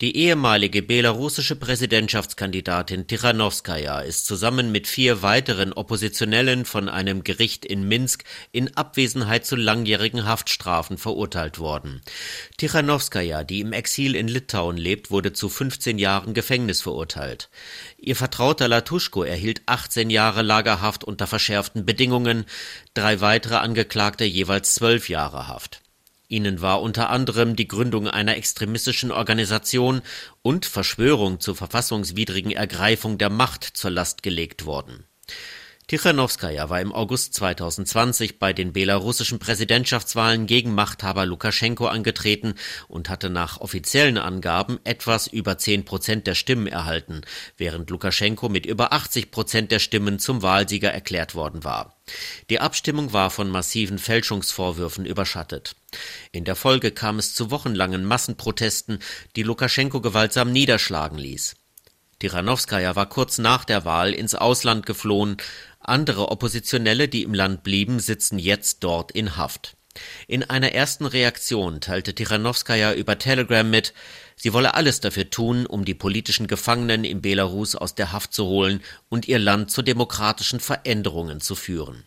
Die ehemalige belarussische Präsidentschaftskandidatin Tichanowskaja ist zusammen mit vier weiteren Oppositionellen von einem Gericht in Minsk in Abwesenheit zu langjährigen Haftstrafen verurteilt worden. Tichanowskaja, die im Exil in Litauen lebt, wurde zu 15 Jahren Gefängnis verurteilt. Ihr Vertrauter Latuschko erhielt 18 Jahre Lagerhaft unter verschärften Bedingungen, drei weitere Angeklagte jeweils zwölf Jahre Haft. Ihnen war unter anderem die Gründung einer extremistischen Organisation und Verschwörung zur verfassungswidrigen Ergreifung der Macht zur Last gelegt worden. Tichanowskaja war im August 2020 bei den belarussischen Präsidentschaftswahlen gegen Machthaber Lukaschenko angetreten und hatte nach offiziellen Angaben etwas über 10 Prozent der Stimmen erhalten, während Lukaschenko mit über 80 Prozent der Stimmen zum Wahlsieger erklärt worden war. Die Abstimmung war von massiven Fälschungsvorwürfen überschattet. In der Folge kam es zu wochenlangen Massenprotesten, die Lukaschenko gewaltsam niederschlagen ließ. Tichanowskaja war kurz nach der Wahl ins Ausland geflohen, andere Oppositionelle, die im Land blieben, sitzen jetzt dort in Haft. In einer ersten Reaktion teilte Tichanowskaja über Telegram mit, sie wolle alles dafür tun, um die politischen Gefangenen in Belarus aus der Haft zu holen und ihr Land zu demokratischen Veränderungen zu führen